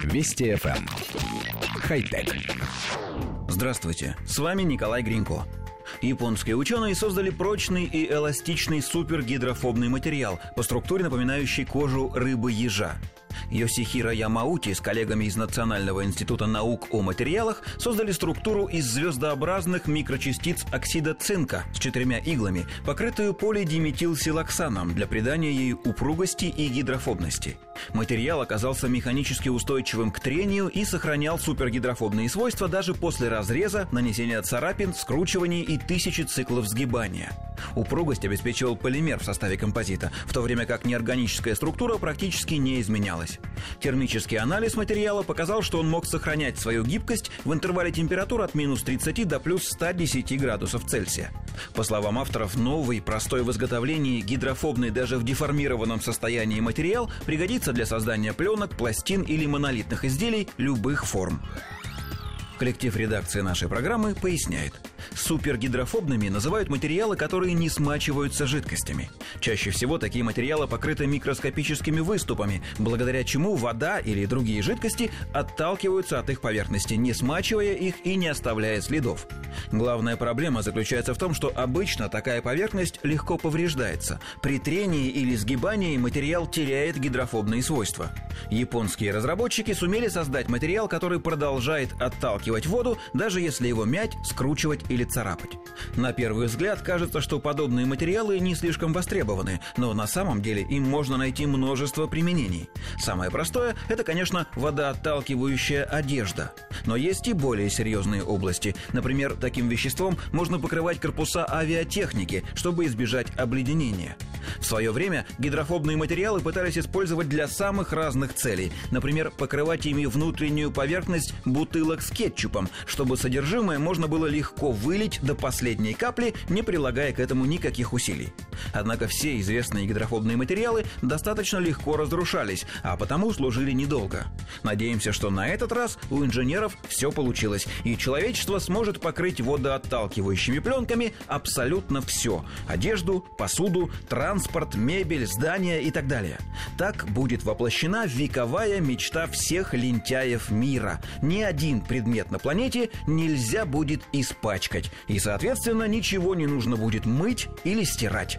Вести FM. Эм. Хай-тек. Здравствуйте, с вами Николай Гринько. Японские ученые создали прочный и эластичный супергидрофобный материал, по структуре напоминающий кожу рыбы-ежа. Йосихира Ямаути с коллегами из Национального института наук о материалах создали структуру из звездообразных микрочастиц оксида цинка с четырьмя иглами, покрытую полидиметилсилоксаном для придания ей упругости и гидрофобности. Материал оказался механически устойчивым к трению и сохранял супергидрофобные свойства даже после разреза, нанесения царапин, скручивания и тысячи циклов сгибания. Упругость обеспечивал полимер в составе композита, в то время как неорганическая структура практически не изменялась. Термический анализ материала показал, что он мог сохранять свою гибкость в интервале температур от минус 30 до плюс 110 градусов Цельсия. По словам авторов, новый, простой в изготовлении, гидрофобный даже в деформированном состоянии материал пригодится для создания пленок, пластин или монолитных изделий любых форм. Коллектив редакции нашей программы поясняет – Супергидрофобными называют материалы, которые не смачиваются жидкостями. Чаще всего такие материалы покрыты микроскопическими выступами, благодаря чему вода или другие жидкости отталкиваются от их поверхности, не смачивая их и не оставляя следов. Главная проблема заключается в том, что обычно такая поверхность легко повреждается. При трении или сгибании материал теряет гидрофобные свойства. Японские разработчики сумели создать материал, который продолжает отталкивать воду, даже если его мять, скручивать или царапать. На первый взгляд кажется, что подобные материалы не слишком востребованы, но на самом деле им можно найти множество применений. Самое простое – это, конечно, водоотталкивающая одежда. Но есть и более серьезные области. Например, таким веществом можно покрывать корпуса авиатехники, чтобы избежать обледенения. В свое время гидрофобные материалы пытались использовать для самых разных целей. Например, покрывать ими внутреннюю поверхность бутылок с кетчупом, чтобы содержимое можно было легко вылить до последней капли, не прилагая к этому никаких усилий. Однако все известные гидрофобные материалы достаточно легко разрушались, а потому служили недолго. Надеемся, что на этот раз у инженеров все получилось, и человечество сможет покрыть водоотталкивающими пленками абсолютно все – одежду, посуду, транспорт, мебель, здания и так далее. Так будет воплощена вековая мечта всех лентяев мира. Ни один предмет на планете нельзя будет испачкать, и, соответственно, ничего не нужно будет мыть или стирать.